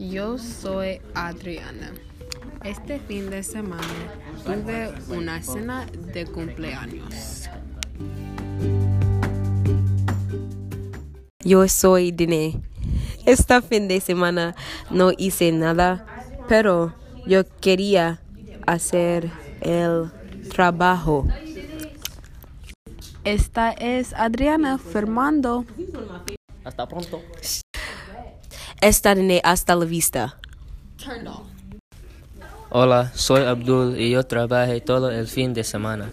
Yo soy Adriana. Este fin de semana tuve una cena de cumpleaños. Yo soy Dine. Este fin de semana no hice nada, pero yo quería hacer el trabajo. Esta es Adriana Fernando. Hasta pronto. Esta Dine hasta la vista. Hola, soy Abdul y yo trabajé todo el fin de semana.